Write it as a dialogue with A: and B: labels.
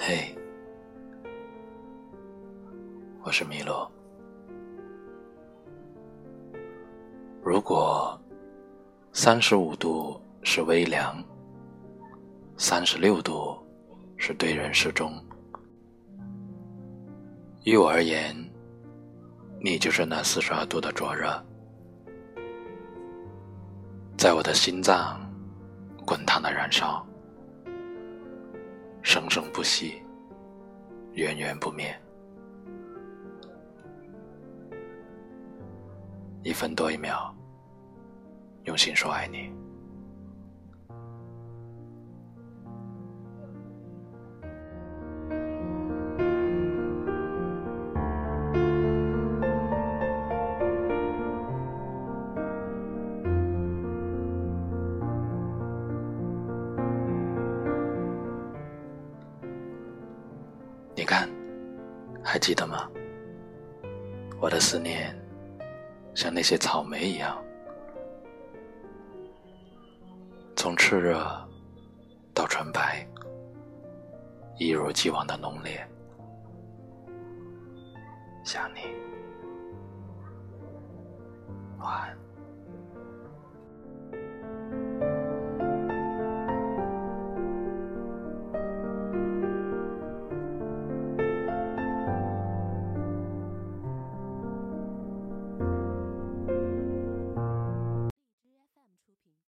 A: 嘿，我是米洛。如果三十五度是微凉，三十六度是对人适中，于我而言，你就是那四十二度的灼热，在我的心脏滚烫的燃烧。生生不息，源源不灭。一分多一秒，用心说爱你。你看，还记得吗？我的思念像那些草莓一样，从炽热到纯白，一如既往的浓烈。想你，晚安。